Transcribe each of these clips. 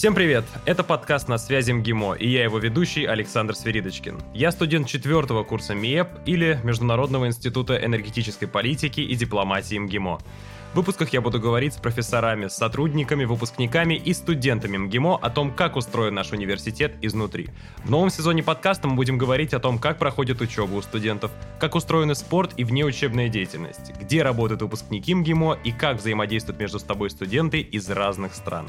Всем привет! Это подкаст «На связи МГИМО» и я его ведущий Александр Сверидочкин. Я студент четвертого курса МИЭП или Международного института энергетической политики и дипломатии МГИМО. В выпусках я буду говорить с профессорами, сотрудниками, выпускниками и студентами МГИМО о том, как устроен наш университет изнутри. В новом сезоне подкаста мы будем говорить о том, как проходит учеба у студентов, как устроены спорт и внеучебная деятельность, где работают выпускники МГИМО и как взаимодействуют между собой студенты из разных стран.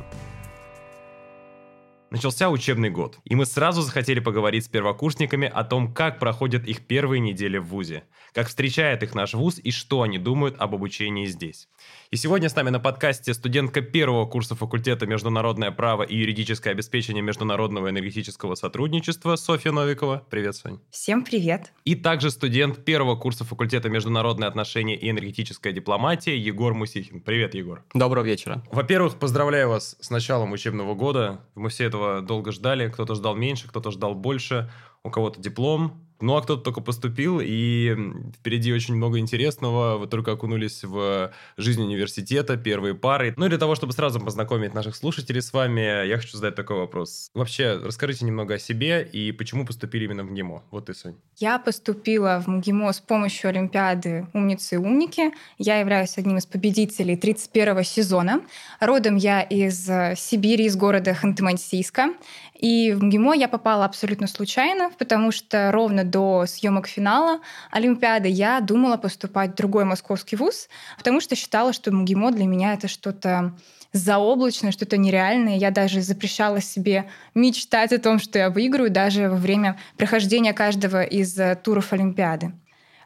Начался учебный год, и мы сразу захотели поговорить с первокурсниками о том, как проходят их первые недели в ВУЗе, как встречает их наш ВУЗ и что они думают об обучении здесь. И сегодня с нами на подкасте студентка первого курса факультета «Международное право и юридическое обеспечение международного энергетического сотрудничества» Софья Новикова. Привет, Сонь. Всем привет. И также студент первого курса факультета «Международные отношения и энергетическая дипломатия» Егор Мусихин. Привет, Егор. Доброго вечера. Во-первых, поздравляю вас с началом учебного года. Мы все этого долго ждали. Кто-то ждал меньше, кто-то ждал больше. У кого-то диплом, ну, а кто-то только поступил, и впереди очень много интересного. Вы только окунулись в жизнь университета, первые пары. Ну, и для того, чтобы сразу познакомить наших слушателей с вами, я хочу задать такой вопрос. Вообще, расскажите немного о себе и почему поступили именно в МГИМО. Вот ты, Сонь. Я поступила в МГИМО с помощью Олимпиады «Умницы и умники». Я являюсь одним из победителей 31 сезона. Родом я из Сибири, из города Ханты-Мансийска. И в МГИМО я попала абсолютно случайно, потому что ровно до съемок финала Олимпиады я думала поступать в другой московский вуз, потому что считала, что МГИМО для меня это что-то заоблачное, что-то нереальное. Я даже запрещала себе мечтать о том, что я выиграю, даже во время прохождения каждого из э, туров Олимпиады.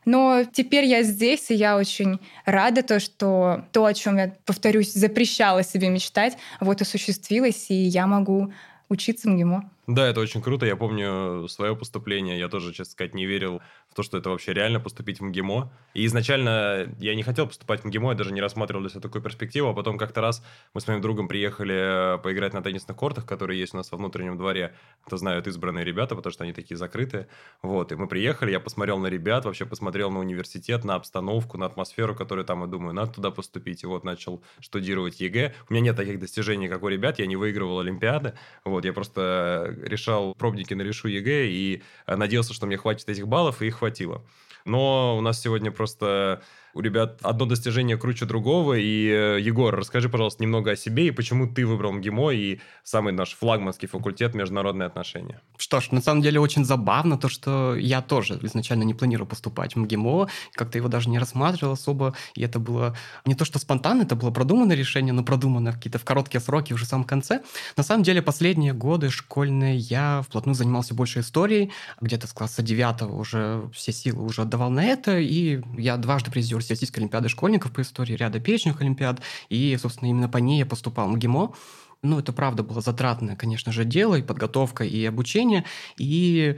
Но теперь я здесь, и я очень рада, то, что то, о чем я, повторюсь, запрещала себе мечтать, вот осуществилось, и я могу учиться МГИМО. Да, это очень круто. Я помню свое поступление. Я тоже, честно сказать, не верил в то, что это вообще реально поступить в МГИМО. И изначально я не хотел поступать в МГИМО, я даже не рассматривал для себя такую перспективу. А потом как-то раз мы с моим другом приехали поиграть на теннисных кортах, которые есть у нас во внутреннем дворе. Кто знают, избранные ребята, потому что они такие закрытые. Вот, и мы приехали, я посмотрел на ребят, вообще посмотрел на университет, на обстановку, на атмосферу, которую там, и думаю, надо туда поступить. И вот начал штудировать ЕГЭ. У меня нет таких достижений, как у ребят, я не выигрывал Олимпиады. Вот, я просто решал пробники на решу ЕГЭ и э, надеялся, что мне хватит этих баллов, и их хватило. Но у нас сегодня просто у ребят одно достижение круче другого. И, э, Егор, расскажи, пожалуйста, немного о себе и почему ты выбрал МГИМО и самый наш флагманский факультет международные отношения. Что ж, на самом деле очень забавно то, что я тоже изначально не планировал поступать в МГИМО, как-то его даже не рассматривал особо, и это было не то, что спонтанно, это было продуманное решение, но продумано какие-то в короткие сроки уже в самом конце. На самом деле последние годы школьные я вплотную занимался больше историей, где-то с класса 9 уже все силы уже отдавал на это, и я дважды призер Всероссийской олимпиады школьников по истории, ряда перечных олимпиад, и, собственно, именно по ней я поступал в МГИМО. Ну, это правда было затратное, конечно же, дело, и подготовка, и обучение, и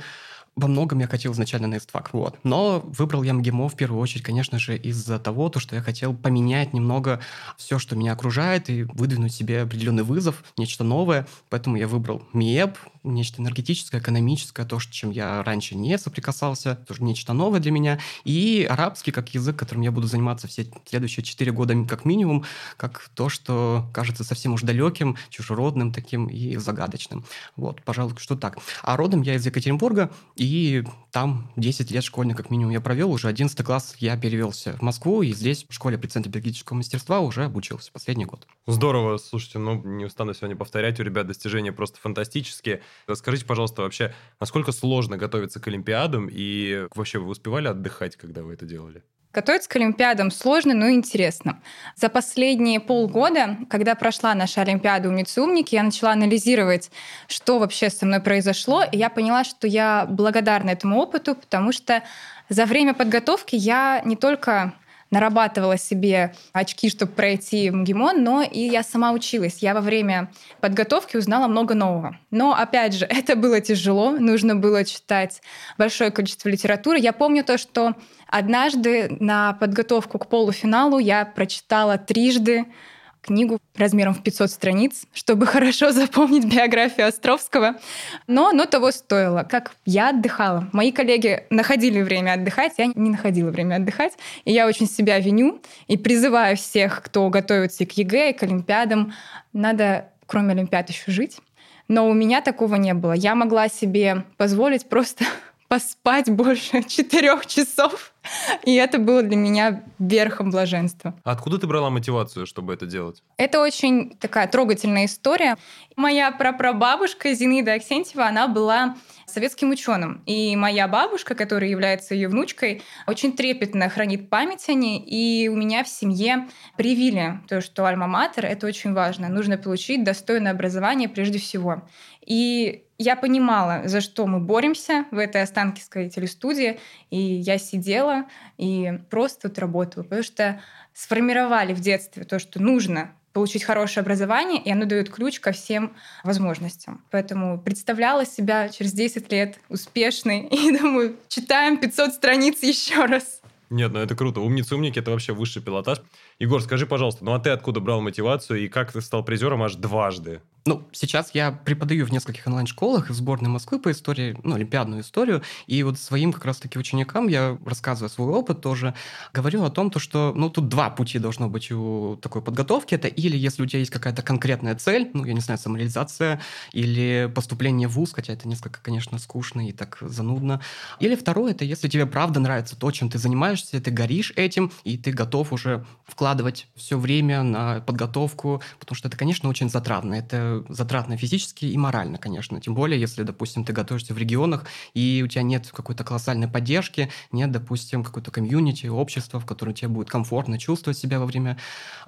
во многом я хотел изначально на ИСТФАК, вот. Но выбрал я МГИМО в первую очередь, конечно же, из-за того, то, что я хотел поменять немного все, что меня окружает, и выдвинуть себе определенный вызов, нечто новое. Поэтому я выбрал МИЭП, нечто энергетическое, экономическое, то, с чем я раньше не соприкасался, тоже нечто новое для меня, и арабский как язык, которым я буду заниматься все следующие четыре года как минимум, как то, что кажется совсем уж далеким, чужеродным таким и загадочным. Вот, пожалуй, что так. А родом я из Екатеринбурга, и там 10 лет школьных как минимум я провел, уже 11 класс я перевелся в Москву, и здесь в школе при Центре биологического мастерства уже обучился последний год. Здорово, слушайте, ну не устану сегодня повторять, у ребят достижения просто фантастические. Расскажите, пожалуйста, вообще, насколько сложно готовиться к Олимпиадам и вообще вы успевали отдыхать, когда вы это делали? Готовиться к Олимпиадам сложно, но интересно. За последние полгода, когда прошла наша Олимпиада «Умницы умники», я начала анализировать, что вообще со мной произошло, и я поняла, что я благодарна этому опыту, потому что за время подготовки я не только нарабатывала себе очки, чтобы пройти МГИМО, но и я сама училась. Я во время подготовки узнала много нового. Но, опять же, это было тяжело, нужно было читать большое количество литературы. Я помню то, что однажды на подготовку к полуфиналу я прочитала трижды книгу размером в 500 страниц, чтобы хорошо запомнить биографию Островского. Но оно того стоило. Как я отдыхала. Мои коллеги находили время отдыхать, я не находила время отдыхать. И я очень себя виню и призываю всех, кто готовится к ЕГЭ, и к Олимпиадам, надо кроме Олимпиад еще жить. Но у меня такого не было. Я могла себе позволить просто поспать больше четырех часов. И это было для меня верхом блаженства. А откуда ты брала мотивацию, чтобы это делать? Это очень такая трогательная история. Моя прапрабабушка Зинаида Аксентьева, она была советским ученым. И моя бабушка, которая является ее внучкой, очень трепетно хранит память о ней. И у меня в семье привили то, что альма-матер — это очень важно. Нужно получить достойное образование прежде всего. И я понимала, за что мы боремся в этой Останкинской телестудии, и я сидела и просто тут работала, потому что сформировали в детстве то, что нужно получить хорошее образование, и оно дает ключ ко всем возможностям. Поэтому представляла себя через 10 лет успешной, и думаю, читаем 500 страниц еще раз. Нет, ну это круто. Умницы-умники — это вообще высший пилотаж. Егор, скажи, пожалуйста, ну а ты откуда брал мотивацию и как ты стал призером аж дважды? Ну, сейчас я преподаю в нескольких онлайн-школах в сборной Москвы по истории, ну, олимпиадную историю, и вот своим как раз-таки ученикам я рассказываю свой опыт тоже, говорю о том, то, что, ну, тут два пути должно быть у такой подготовки. Это или если у тебя есть какая-то конкретная цель, ну, я не знаю, самореализация, или поступление в ВУЗ, хотя это несколько, конечно, скучно и так занудно. Или второе, это если тебе правда нравится то, чем ты занимаешься, ты горишь этим, и ты готов уже вкладывать все время на подготовку, потому что это, конечно, очень затратно. Это затратно физически и морально, конечно. Тем более, если, допустим, ты готовишься в регионах, и у тебя нет какой-то колоссальной поддержки, нет, допустим, какой-то комьюнити, общества, в котором тебе будет комфортно чувствовать себя во время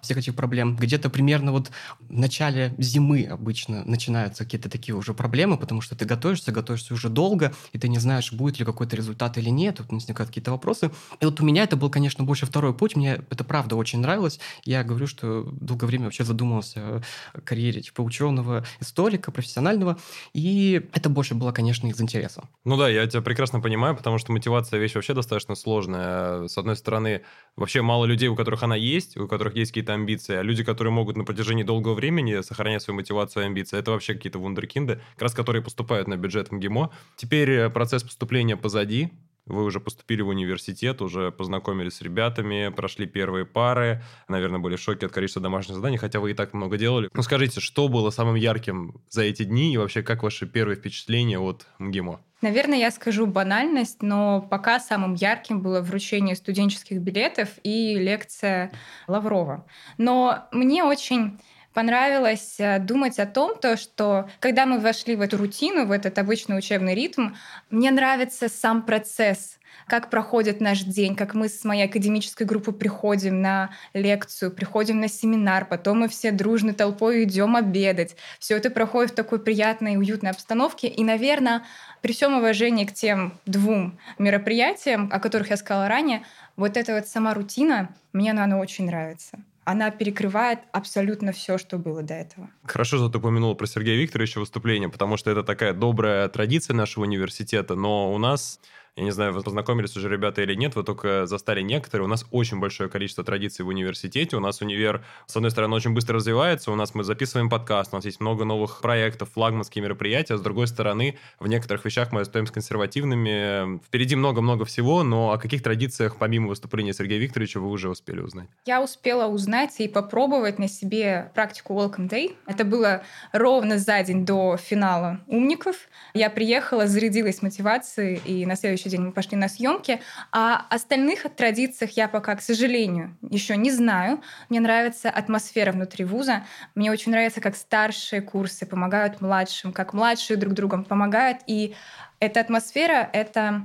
всех этих проблем. Где-то примерно вот в начале зимы обычно начинаются какие-то такие уже проблемы, потому что ты готовишься, готовишься уже долго, и ты не знаешь, будет ли какой-то результат или нет, вот возникают какие-то вопросы. И вот у меня это был, конечно, больше второй путь, мне это правда очень нравилось. Я говорю, что долгое время вообще задумывался о карьере типа ученого, ученого, историка, профессионального, и это больше было, конечно, из интереса. Ну да, я тебя прекрасно понимаю, потому что мотивация вещь вообще достаточно сложная. С одной стороны, вообще мало людей, у которых она есть, у которых есть какие-то амбиции, а люди, которые могут на протяжении долгого времени сохранять свою мотивацию и амбиции, это вообще какие-то вундеркинды, как раз которые поступают на бюджет МГИМО. Теперь э, процесс поступления позади, вы уже поступили в университет, уже познакомились с ребятами, прошли первые пары, наверное, были в шоке от количества домашних заданий, хотя вы и так много делали. Ну, скажите, что было самым ярким за эти дни и вообще как ваши первые впечатления от МГИМО? Наверное, я скажу банальность, но пока самым ярким было вручение студенческих билетов и лекция Лаврова. Но мне очень понравилось э, думать о том, то, что когда мы вошли в эту рутину, в этот обычный учебный ритм, мне нравится сам процесс, как проходит наш день, как мы с моей академической группой приходим на лекцию, приходим на семинар, потом мы все дружной толпой идем обедать. Все это проходит в такой приятной и уютной обстановке. И, наверное, при всем уважении к тем двум мероприятиям, о которых я сказала ранее, вот эта вот сама рутина, мне она очень нравится она перекрывает абсолютно все, что было до этого. Хорошо, что ты упомянула про Сергея Викторовича выступление, потому что это такая добрая традиция нашего университета, но у нас я не знаю, вы познакомились уже ребята или нет, вы только застали некоторые. У нас очень большое количество традиций в университете. У нас универ, с одной стороны, очень быстро развивается. У нас мы записываем подкаст, у нас есть много новых проектов, флагманские мероприятия. С другой стороны, в некоторых вещах мы остаемся консервативными. Впереди много-много всего, но о каких традициях, помимо выступления Сергея Викторовича, вы уже успели узнать? Я успела узнать и попробовать на себе практику Welcome Day. Это было ровно за день до финала «Умников». Я приехала, зарядилась мотивацией, и на следующий следующий день мы пошли на съемки. А остальных традициях я пока, к сожалению, еще не знаю. Мне нравится атмосфера внутри вуза. Мне очень нравится, как старшие курсы помогают младшим, как младшие друг другу помогают. И эта атмосфера — это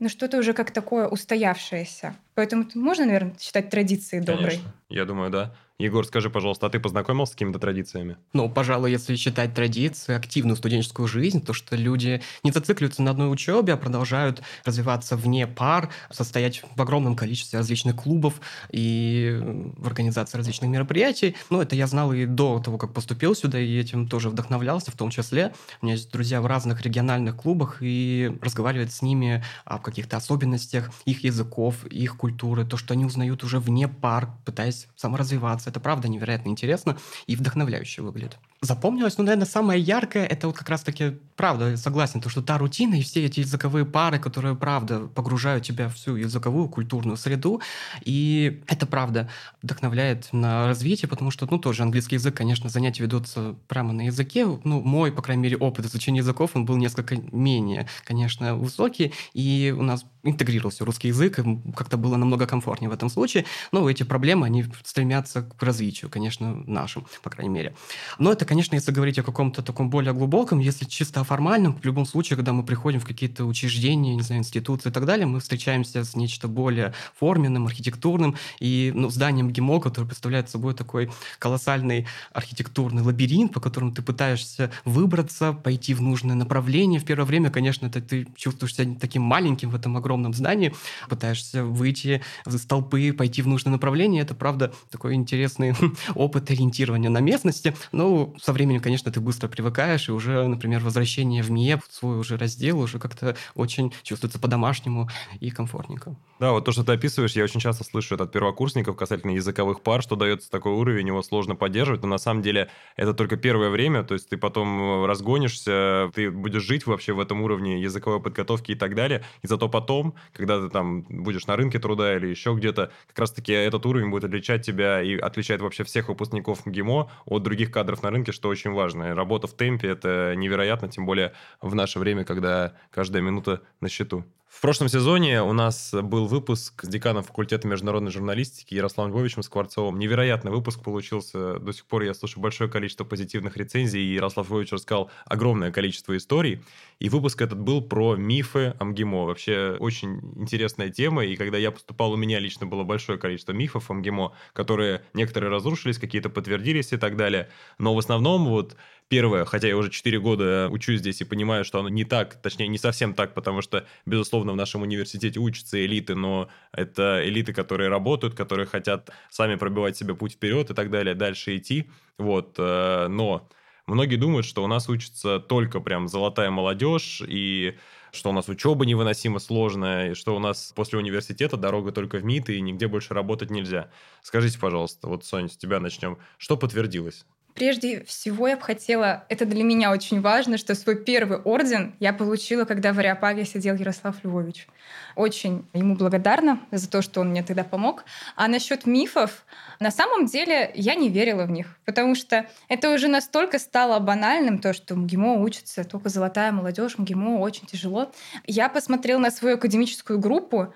ну, что-то уже как такое устоявшееся. Поэтому можно, наверное, считать традицией доброй. Конечно. Я думаю, да. Егор, скажи, пожалуйста, а ты познакомился с какими-то традициями? Ну, пожалуй, если считать традиции, активную студенческую жизнь, то что люди не зацикливаются на одной учебе, а продолжают развиваться вне пар, состоять в огромном количестве различных клубов и в организации различных мероприятий. Ну, это я знал и до того, как поступил сюда, и этим тоже вдохновлялся, в том числе. У меня есть друзья в разных региональных клубах, и разговаривать с ними о каких-то особенностях их языков, их культуры, то, что они узнают уже вне пар, пытаясь саморазвиваться, заниматься. Это правда невероятно интересно и вдохновляюще выглядит. Запомнилось, ну, наверное, самое яркое, это вот как раз-таки, правда, согласен, то, что та рутина и все эти языковые пары, которые, правда, погружают тебя в всю языковую, культурную среду, и это, правда, вдохновляет на развитие, потому что, ну, тоже английский язык, конечно, занятия ведутся прямо на языке, ну, мой, по крайней мере, опыт изучения языков, он был несколько менее, конечно, высокий, и у нас интегрировался русский язык, как-то было намного комфортнее в этом случае. Но эти проблемы, они стремятся к развитию, конечно, нашим, по крайней мере. Но это, конечно, если говорить о каком-то таком более глубоком, если чисто формальном, в любом случае, когда мы приходим в какие-то учреждения, не знаю, институции и так далее, мы встречаемся с нечто более форменным, архитектурным, и ну, зданием ГИМО, которое представляет собой такой колоссальный архитектурный лабиринт, по которому ты пытаешься выбраться, пойти в нужное направление. В первое время, конечно, это ты чувствуешь себя таким маленьким в этом огромном здании, пытаешься выйти из толпы, пойти в нужное направление. Это, правда, такой интересный опыт ориентирования на местности. Но со временем, конечно, ты быстро привыкаешь, и уже, например, возвращение в МИЭП, в свой уже раздел, уже как-то очень чувствуется по-домашнему и комфортненько. Да, вот то, что ты описываешь, я очень часто слышу это от первокурсников касательно языковых пар, что дается такой уровень, его сложно поддерживать, но на самом деле это только первое время, то есть ты потом разгонишься, ты будешь жить вообще в этом уровне языковой подготовки и так далее, и зато потом когда ты там будешь на рынке труда или еще где-то, как раз-таки этот уровень будет отличать тебя и отличает вообще всех выпускников МГИМО от других кадров на рынке, что очень важно. И работа в темпе – это невероятно, тем более в наше время, когда каждая минута на счету. В прошлом сезоне у нас был выпуск с деканом факультета международной журналистики Ярославом Львовичем Скворцовым. Невероятный выпуск получился. До сих пор я слышу большое количество позитивных рецензий, и Ярослав Львович рассказал огромное количество историй. И выпуск этот был про мифы МГИМО. Вообще очень интересная тема, и когда я поступал, у меня лично было большое количество мифов МГИМО, которые некоторые разрушились, какие-то подтвердились и так далее. Но в основном вот Первое, хотя я уже 4 года учусь здесь и понимаю, что оно не так, точнее, не совсем так, потому что, безусловно, в нашем университете учатся элиты, но это элиты, которые работают, которые хотят сами пробивать себе путь вперед и так далее, дальше идти. Вот, э, но многие думают, что у нас учится только прям золотая молодежь и что у нас учеба невыносимо сложная, и что у нас после университета дорога только в МИД, и нигде больше работать нельзя. Скажите, пожалуйста, вот, Соня, с тебя начнем. Что подтвердилось? Прежде всего, я бы хотела, это для меня очень важно, что свой первый орден я получила, когда в Ариапаге сидел Ярослав Львович. Очень ему благодарна за то, что он мне тогда помог. А насчет мифов, на самом деле я не верила в них, потому что это уже настолько стало банальным, то, что МГИМО учится только золотая молодежь, МГИМО очень тяжело. Я посмотрела на свою академическую группу,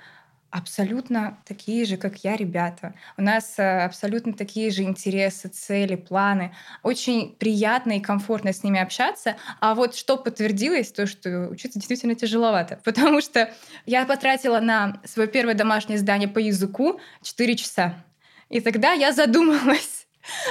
абсолютно такие же, как я, ребята. У нас э, абсолютно такие же интересы, цели, планы. Очень приятно и комфортно с ними общаться. А вот что подтвердилось, то, что учиться действительно тяжеловато. Потому что я потратила на свое первое домашнее задание по языку 4 часа. И тогда я задумалась,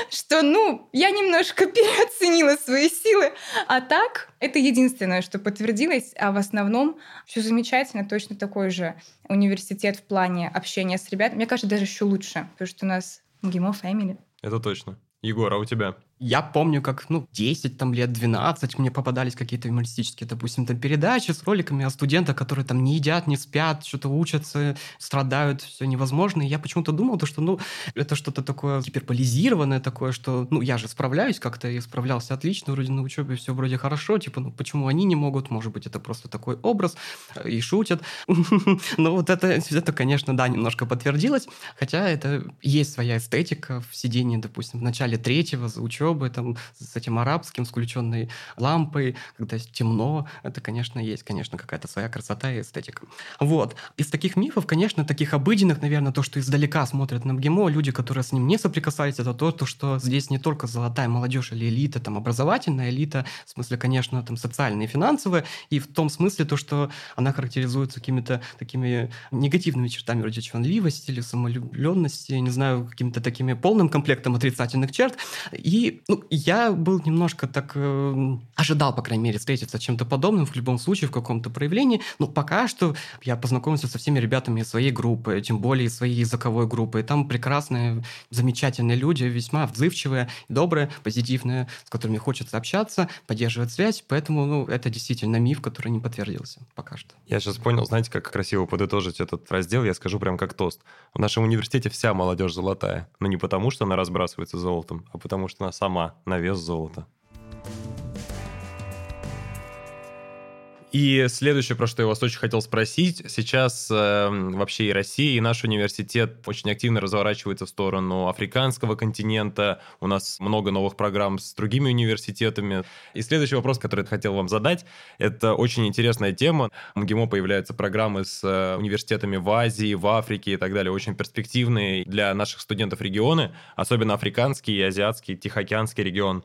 что, ну, я немножко переоценила свои силы. А так, это единственное, что подтвердилось. А в основном все замечательно, точно такой же университет в плане общения с ребятами. Мне кажется, даже еще лучше, потому что у нас ГИМО Family. Это точно. Егор, а у тебя? Я помню, как, ну, 10 там, лет, 12 мне попадались какие-то юмористические, допустим, там передачи с роликами о студентах, которые там не едят, не спят, что-то учатся, страдают, все невозможно. И я почему-то думал, то, что, ну, это что-то такое гиперполизированное такое, что, ну, я же справляюсь как-то, и справлялся отлично, вроде на учебе все вроде хорошо, типа, ну, почему они не могут? Может быть, это просто такой образ, и шутят. Но вот это, это, конечно, да, немножко подтвердилось, хотя это есть своя эстетика в сидении, допустим, в начале третьего за учебу, учебы, там, с этим арабским, с включенной лампой, когда темно, это, конечно, есть, конечно, какая-то своя красота и эстетика. Вот. Из таких мифов, конечно, таких обыденных, наверное, то, что издалека смотрят на МГИМО, люди, которые с ним не соприкасались, это то, то, что здесь не только золотая молодежь или элита, там, образовательная элита, в смысле, конечно, там, социальная и финансовая, и в том смысле то, что она характеризуется какими-то такими негативными чертами, вроде чванливости или самолюбленности, не знаю, какими-то такими полным комплектом отрицательных черт, и ну, я был немножко так... Э, ожидал, по крайней мере, встретиться чем-то подобным в любом случае, в каком-то проявлении. Но пока что я познакомился со всеми ребятами из своей группы, тем более из своей языковой группы. И там прекрасные, замечательные люди, весьма отзывчивые, добрые, позитивные, с которыми хочется общаться, поддерживать связь. Поэтому, ну, это действительно миф, который не подтвердился пока что. Я сейчас понял, знаете, как красиво подытожить этот раздел, я скажу прям как тост. В нашем университете вся молодежь золотая. Но не потому, что она разбрасывается золотом, а потому что она сама на вес золота. И следующее, про что я вас очень хотел спросить, сейчас э, вообще и Россия, и наш университет очень активно разворачивается в сторону африканского континента. У нас много новых программ с другими университетами. И следующий вопрос, который я хотел вам задать, это очень интересная тема. В МГИМО появляются программы с э, университетами в Азии, в Африке и так далее, очень перспективные для наших студентов регионы, особенно африканский и азиатский, тихоокеанский регион.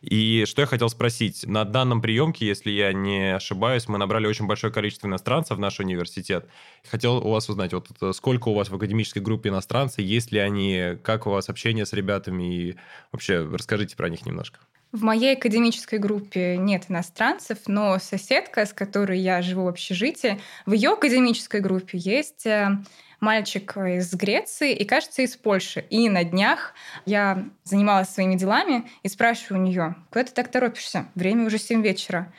И что я хотел спросить. На данном приемке, если я не ошибаюсь, мы набрали очень большое количество иностранцев в наш университет. Хотел у вас узнать, вот сколько у вас в академической группе иностранцы, есть ли они, как у вас общение с ребятами, и вообще расскажите про них немножко. В моей академической группе нет иностранцев, но соседка, с которой я живу в общежитии, в ее академической группе есть э, мальчик из Греции и, кажется, из Польши. И на днях я занималась своими делами и спрашиваю у нее, куда ты так торопишься? Время уже 7 вечера.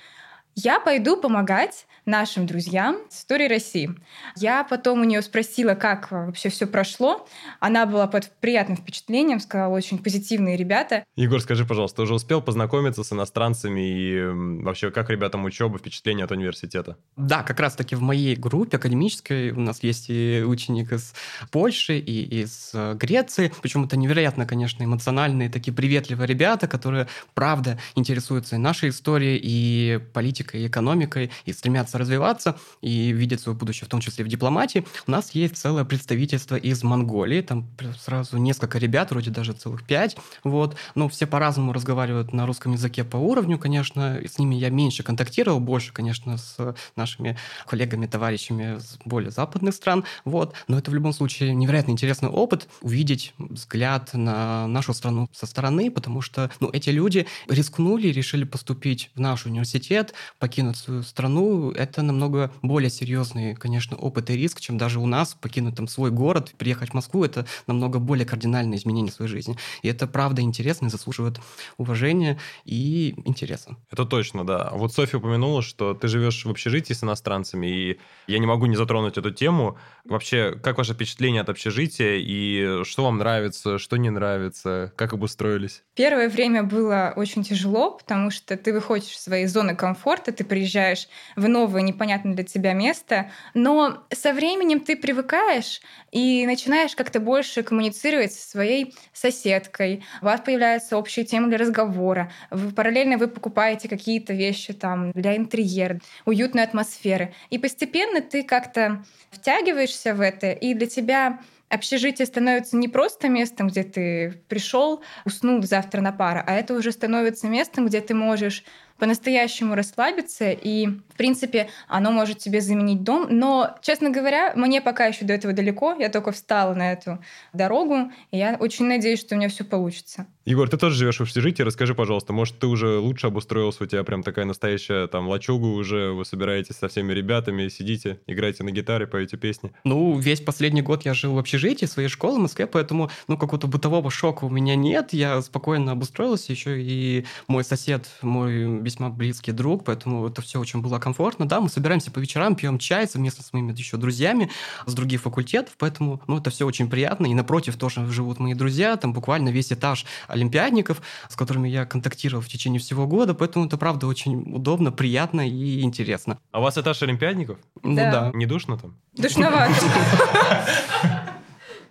Я пойду помогать нашим друзьям с историей России. Я потом у нее спросила, как вообще все прошло. Она была под приятным впечатлением, сказала, очень позитивные ребята. Егор, скажи, пожалуйста, ты уже успел познакомиться с иностранцами и вообще как ребятам учеба, впечатления от университета? Да, как раз-таки в моей группе академической у нас есть и ученик из Польши, и из э, Греции. Причем это невероятно, конечно, эмоциональные, такие приветливые ребята, которые, правда, интересуются и нашей историей, и политикой, и экономикой, и стремятся развиваться и видеть свое будущее, в том числе в дипломатии. У нас есть целое представительство из Монголии, там сразу несколько ребят, вроде даже целых пять, вот. Но все по-разному разговаривают на русском языке по уровню, конечно. С ними я меньше контактировал, больше, конечно, с нашими коллегами, товарищами с более западных стран, вот. Но это в любом случае невероятно интересный опыт увидеть взгляд на нашу страну со стороны, потому что, ну, эти люди рискнули, решили поступить в наш университет, покинуть свою страну это намного более серьезный, конечно, опыт и риск, чем даже у нас покинуть там свой город, приехать в Москву, это намного более кардинальное изменение своей жизни. И это правда интересно и заслуживает уважения и интереса. Это точно, да. Вот Софья упомянула, что ты живешь в общежитии с иностранцами, и я не могу не затронуть эту тему. Вообще, как ваше впечатление от общежития, и что вам нравится, что не нравится, как обустроились? Первое время было очень тяжело, потому что ты выходишь из своей зоны комфорта, ты приезжаешь в новое, непонятное для тебя место, но со временем ты привыкаешь и начинаешь как-то больше коммуницировать со своей соседкой. У вас появляются общие темы для разговора. Вы, параллельно вы покупаете какие-то вещи там для интерьера, уютной атмосферы. И постепенно ты как-то втягиваешься в это, и для тебя общежитие становится не просто местом, где ты пришел, уснул завтра на пара, а это уже становится местом, где ты можешь по-настоящему расслабиться, и, в принципе, оно может тебе заменить дом. Но, честно говоря, мне пока еще до этого далеко, я только встала на эту дорогу, и я очень надеюсь, что у меня все получится. Егор, ты тоже живешь в общежитии, расскажи, пожалуйста, может, ты уже лучше обустроился, у тебя прям такая настоящая там лачуга уже, вы собираетесь со всеми ребятами, сидите, играете на гитаре, поете песни? Ну, весь последний год я жил в общежитии своей школы в Москве, поэтому, ну, какого-то бытового шока у меня нет, я спокойно обустроился, еще и мой сосед, мой весьма близкий друг, поэтому это все очень было комфортно. Да, мы собираемся по вечерам, пьем чай совместно с моими еще друзьями с других факультетов, поэтому, ну, это все очень приятно. И напротив тоже живут мои друзья, там буквально весь этаж олимпиадников, с которыми я контактировал в течение всего года, поэтому это, правда, очень удобно, приятно и интересно. А у вас этаж олимпиадников? Ну да. да. Не душно там? Душновато.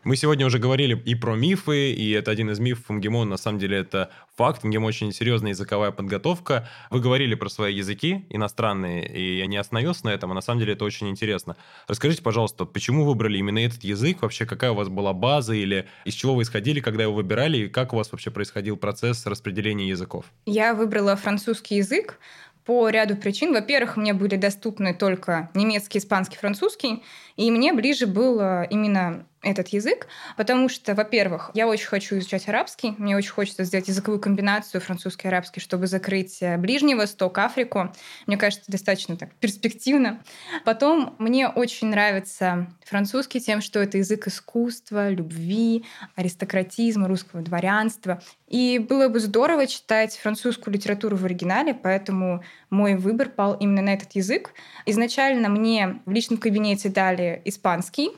Мы сегодня уже говорили и про мифы, и это один из мифов МГИМО, на самом деле это факт. МГИМО очень серьезная языковая подготовка. Вы говорили про свои языки иностранные, и я не остановился на этом, а на самом деле это очень интересно. Расскажите, пожалуйста, почему выбрали именно этот язык? Вообще, какая у вас была база или из чего вы исходили, когда его выбирали, и как у вас вообще происходил процесс распределения языков? Я выбрала французский язык, по ряду причин. Во-первых, мне были доступны только немецкий, испанский, французский, и мне ближе был именно этот язык, потому что, во-первых, я очень хочу изучать арабский, мне очень хочется сделать языковую комбинацию французский и арабский, чтобы закрыть э, Ближний Восток, Африку. Мне кажется, достаточно так перспективно. Потом мне очень нравится французский тем, что это язык искусства, любви, аристократизма, русского дворянства. И было бы здорово читать французскую литературу в оригинале, поэтому мой выбор пал именно на этот язык. Изначально мне в личном кабинете дали испанский,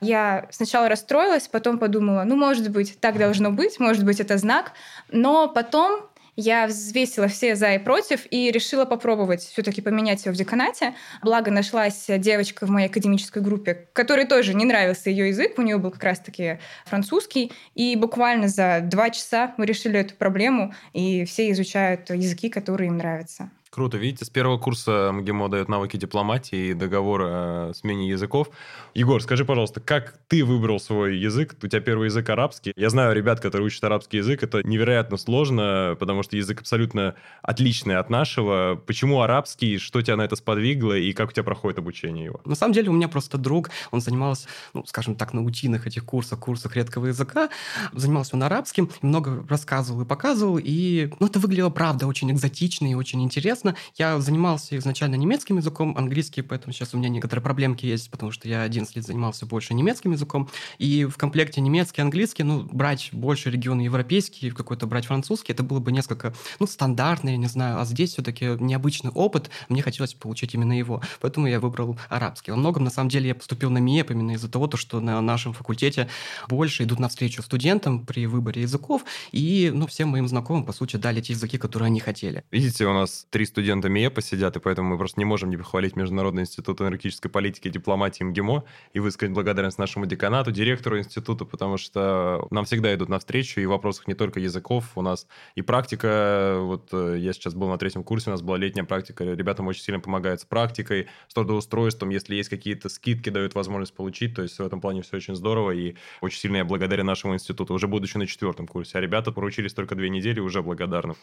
я сначала расстроилась, потом подумала, ну, может быть, так должно быть, может быть, это знак. Но потом я взвесила все за и против и решила попробовать все-таки поменять его в деканате. Благо нашлась девочка в моей академической группе, которой тоже не нравился ее язык, у нее был как раз-таки французский. И буквально за два часа мы решили эту проблему, и все изучают языки, которые им нравятся. Круто. Видите, с первого курса МГИМО дает навыки дипломатии и договор о смене языков. Егор, скажи, пожалуйста, как ты выбрал свой язык? У тебя первый язык арабский. Я знаю ребят, которые учат арабский язык. Это невероятно сложно, потому что язык абсолютно отличный от нашего. Почему арабский? Что тебя на это сподвигло? И как у тебя проходит обучение его? На самом деле у меня просто друг, он занимался, ну, скажем так, на утиных этих курсах, курсах редкого языка. Занимался он арабским, много рассказывал и показывал. И ну, это выглядело, правда, очень экзотично и очень интересно интересно. Я занимался изначально немецким языком, английский, поэтому сейчас у меня некоторые проблемки есть, потому что я 11 лет занимался больше немецким языком. И в комплекте немецкий, английский, ну, брать больше регион европейский, какой-то брать французский, это было бы несколько, ну, стандартно, я не знаю. А здесь все-таки необычный опыт, мне хотелось получить именно его. Поэтому я выбрал арабский. Во многом, на самом деле, я поступил на МИЭП именно из-за того, что на нашем факультете больше идут навстречу студентам при выборе языков, и, ну, всем моим знакомым, по сути, дали те языки, которые они хотели. Видите, у нас три студента МИЭПа сидят, и поэтому мы просто не можем не похвалить Международный институт энергетической политики и дипломатии МГИМО и высказать благодарность нашему деканату, директору института, потому что нам всегда идут навстречу, и в вопросах не только языков, у нас и практика, вот э, я сейчас был на третьем курсе, у нас была летняя практика, ребятам очень сильно помогают с практикой, с трудоустройством, если есть какие-то скидки, дают возможность получить, то есть в этом плане все очень здорово, и очень сильно я благодарен нашему институту, уже будучи на четвертом курсе, а ребята поручились только две недели, уже благодарны.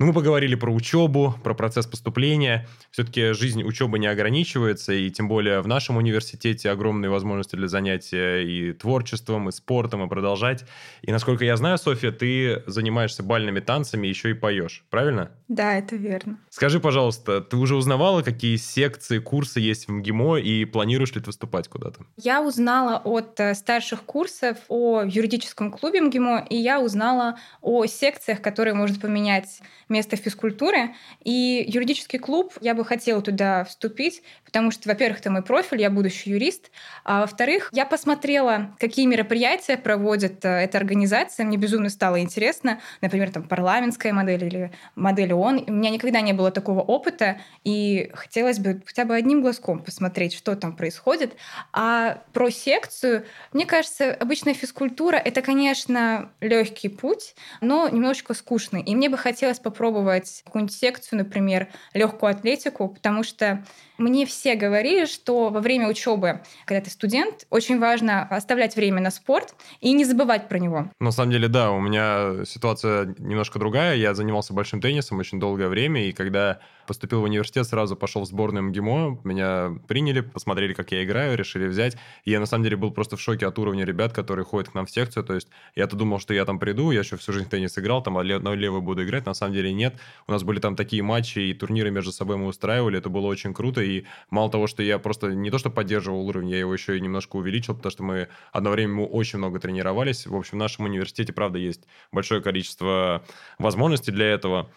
Ну, мы поговорили про учебу, про процесс поступления. Все-таки жизнь учебы не ограничивается, и тем более в нашем университете огромные возможности для занятия и творчеством, и спортом, и продолжать. И насколько я знаю, Софья, ты занимаешься бальными танцами, еще и поешь, правильно? Да, это верно. Скажи, пожалуйста, ты уже узнавала, какие секции, курсы есть в МГИМО, и планируешь ли ты выступать куда-то? Я узнала от э, старших курсов о юридическом клубе МГИМО, и я узнала о секциях, которые может поменять место физкультуры. И юридический клуб, я бы хотела туда вступить, потому что, во-первых, это мой профиль, я будущий юрист, а во-вторых, я посмотрела, какие мероприятия проводит э, эта организация, мне безумно стало интересно, например, там парламентская модель или модель ООН. У меня никогда не было такого опыта, и хотелось бы хотя бы одним глазком посмотреть, что там происходит. А про секцию, мне кажется, обычная физкультура — это, конечно, легкий путь, но немножечко скучный. И мне бы хотелось попробовать попробовать какую-нибудь секцию, например, легкую атлетику, потому что мне все говорили, что во время учебы, когда ты студент, очень важно оставлять время на спорт и не забывать про него. На самом деле, да, у меня ситуация немножко другая. Я занимался большим теннисом очень долгое время, и когда поступил в университет, сразу пошел в сборную МГИМО, меня приняли, посмотрели, как я играю, решили взять. И я, на самом деле, был просто в шоке от уровня ребят, которые ходят к нам в секцию. То есть я-то думал, что я там приду, я еще всю жизнь в теннис играл, там а на левый буду играть. На самом деле нет. У нас были там такие матчи и турниры между собой мы устраивали, это было очень круто. И мало того, что я просто не то, что поддерживал уровень, я его еще и немножко увеличил, потому что мы одно время мы очень много тренировались. В общем, в нашем университете, правда, есть большое количество возможностей для этого.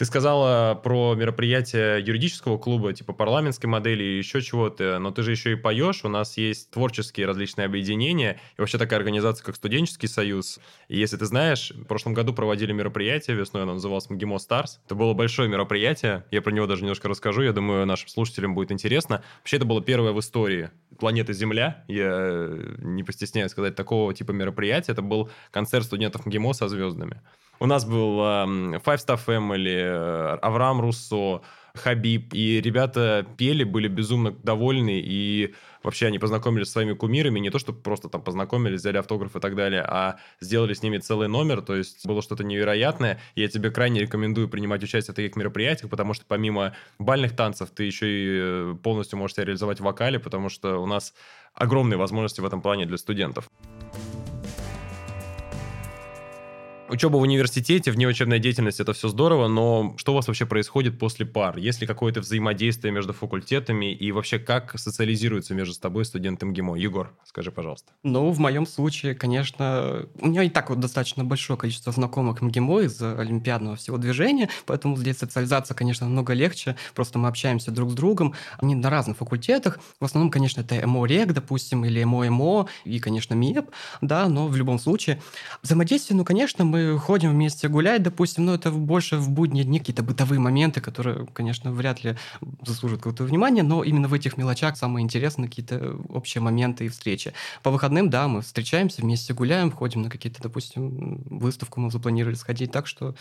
Ты сказала про мероприятие юридического клуба, типа парламентской модели и еще чего-то, но ты же еще и поешь. У нас есть творческие различные объединения и вообще такая организация, как Студенческий союз. И если ты знаешь, в прошлом году проводили мероприятие весной, оно называлось МГИМО Старс. Это было большое мероприятие, я про него даже немножко расскажу, я думаю, нашим слушателям будет интересно. Вообще, это было первое в истории планеты Земля, я не постесняюсь сказать, такого типа мероприятия. Это был концерт студентов МГИМО со звездами. У нас был э, Five Star Family, э, Авраам Руссо, Хабиб, и ребята пели, были безумно довольны, и вообще они познакомились с своими кумирами, не то, что просто там познакомились, взяли автограф и так далее, а сделали с ними целый номер, то есть было что-то невероятное. Я тебе крайне рекомендую принимать участие в таких мероприятиях, потому что помимо бальных танцев ты еще и э, полностью можешь себя реализовать в вокале, потому что у нас огромные возможности в этом плане для студентов. Учеба в университете, внеучебная деятельность – это все здорово, но что у вас вообще происходит после пар? Есть ли какое-то взаимодействие между факультетами и вообще как социализируется между тобой студент МГИМО? Егор, скажи, пожалуйста. Ну, в моем случае, конечно, у меня и так вот достаточно большое количество знакомых МГИМО из олимпиадного всего движения, поэтому здесь социализация, конечно, намного легче, просто мы общаемся друг с другом, они на разных факультетах, в основном, конечно, это МО-РЕК, допустим, или МО-МО, и, конечно, МИЭП, да, но в любом случае взаимодействие, ну, конечно, мы ходим вместе гулять, допустим, но это больше в будние дни какие-то бытовые моменты, которые, конечно, вряд ли заслуживают какого-то внимания, но именно в этих мелочах самые интересные какие-то общие моменты и встречи. По выходным, да, мы встречаемся, вместе гуляем, ходим на какие-то, допустим, выставку мы запланировали сходить, так что,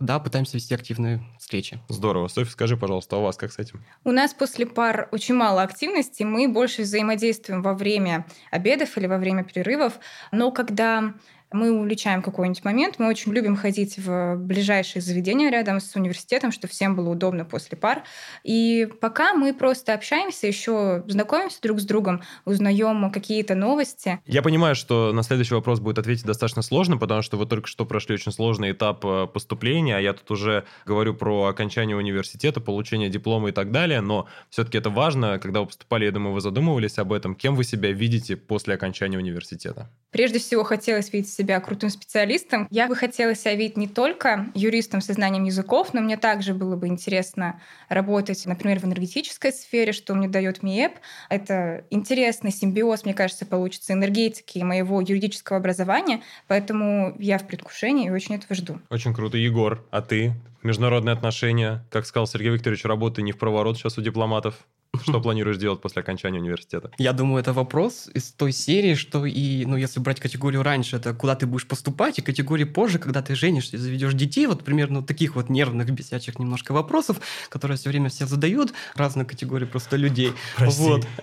да, пытаемся вести активные встречи. Здорово. Софья, скажи, пожалуйста, а у вас как с этим? У нас после пар очень мало активности, мы больше взаимодействуем во время обедов или во время перерывов, но когда мы уличаем какой-нибудь момент, мы очень любим ходить в ближайшие заведения рядом с университетом, чтобы всем было удобно после пар. И пока мы просто общаемся, еще знакомимся друг с другом, узнаем какие-то новости. Я понимаю, что на следующий вопрос будет ответить достаточно сложно, потому что вы только что прошли очень сложный этап э, поступления, а я тут уже говорю про окончание университета, получение диплома и так далее, но все-таки это важно, когда вы поступали, я думаю, вы задумывались об этом, кем вы себя видите после окончания университета? Прежде всего, хотелось видеть себя крутым специалистом. Я бы хотела себя видеть не только юристом со знанием языков, но мне также было бы интересно работать, например, в энергетической сфере, что мне дает МИЭП. Это интересный симбиоз, мне кажется, получится энергетики и моего юридического образования, поэтому я в предвкушении и очень этого жду. Очень круто. Егор, а ты? Международные отношения, как сказал Сергей Викторович, работы не в проворот сейчас у дипломатов. Что планируешь делать после окончания университета? Я думаю, это вопрос из той серии, что и, ну, если брать категорию раньше, это куда ты будешь поступать, и категорию позже, когда ты женишься и заведешь детей, вот примерно таких вот нервных, бесячих немножко вопросов, которые все время все задают, разные категории просто людей. Прости. Вот.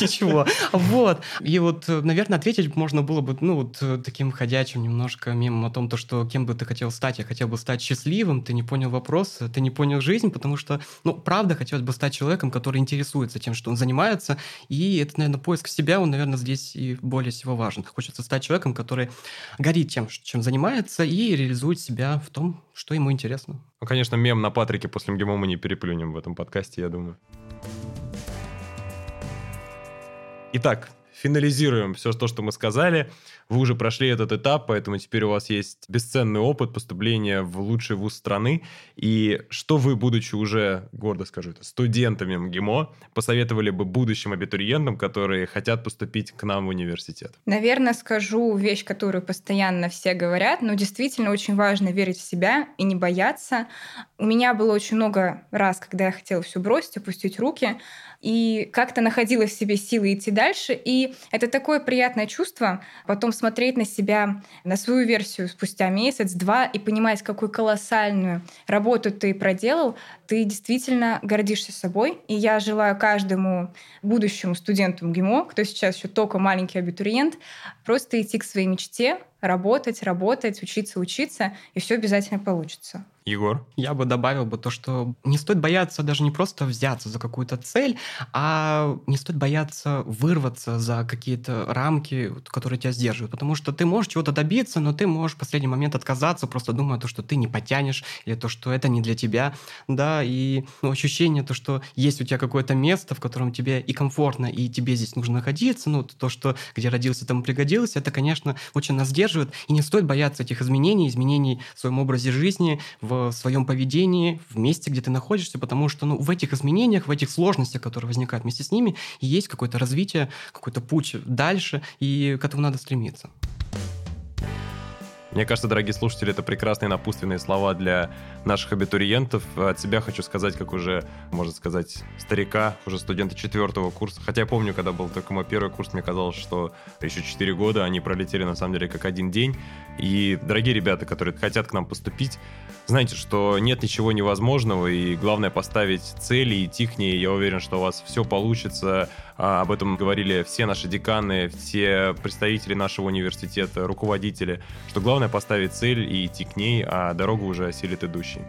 Ничего. Вот. И вот, наверное, ответить можно было бы, ну, вот таким ходячим немножко мемом о том, то, что кем бы ты хотел стать. Я хотел бы стать счастливым, ты не понял вопрос, ты не понял жизнь, потому что, ну, правда, хотелось бы стать человеком, который интересуется тем, что он занимается, и это, наверное, поиск себя, он, наверное, здесь и более всего важен. Хочется стать человеком, который горит тем, чем занимается, и реализует себя в том, что ему интересно. Ну, конечно, мем на Патрике после МГИМО мы не переплюнем в этом подкасте, я думаю. Итак, финализируем все то, что мы сказали. Вы уже прошли этот этап, поэтому теперь у вас есть бесценный опыт поступления в лучший вуз страны. И что вы, будучи уже, гордо скажу это, студентами МГИМО, посоветовали бы будущим абитуриентам, которые хотят поступить к нам в университет? Наверное, скажу вещь, которую постоянно все говорят, но действительно очень важно верить в себя и не бояться. У меня было очень много раз, когда я хотела все бросить, опустить руки, и как-то находила в себе силы идти дальше. И это такое приятное чувство потом смотреть на себя, на свою версию спустя месяц-два и понимать, какую колоссальную работу ты проделал, ты действительно гордишься собой. И я желаю каждому будущему студенту МГИМО, кто сейчас еще только маленький абитуриент, просто идти к своей мечте, работать, работать, учиться, учиться, и все обязательно получится. Егор? Я бы добавил бы то, что не стоит бояться даже не просто взяться за какую-то цель, а не стоит бояться вырваться за какие-то рамки, которые тебя сдерживают. Потому что ты можешь чего-то добиться, но ты можешь в последний момент отказаться, просто думая то, что ты не потянешь, или то, что это не для тебя. Да, и ну, ощущение то, что есть у тебя какое-то место, в котором тебе и комфортно, и тебе здесь нужно находиться, ну, то, что где родился, там пригодилось, это, конечно, очень нас сдерживает. И не стоит бояться этих изменений, изменений в своем образе жизни, в своем поведении, в месте, где ты находишься, потому что ну, в этих изменениях, в этих сложностях, которые возникают вместе с ними, есть какое-то развитие, какой-то путь дальше, и к этому надо стремиться. Мне кажется, дорогие слушатели, это прекрасные напутственные слова для наших абитуриентов. От себя хочу сказать, как уже, можно сказать, старика, уже студента четвертого курса. Хотя я помню, когда был только мой первый курс, мне казалось, что еще четыре года они пролетели на самом деле как один день. И, дорогие ребята, которые хотят к нам поступить, знаете, что нет ничего невозможного, и главное поставить цели идти к ней. Я уверен, что у вас все получится. А, об этом говорили все наши деканы, все представители нашего университета, руководители, что главное поставить цель и идти к ней, а дорогу уже осилит идущий.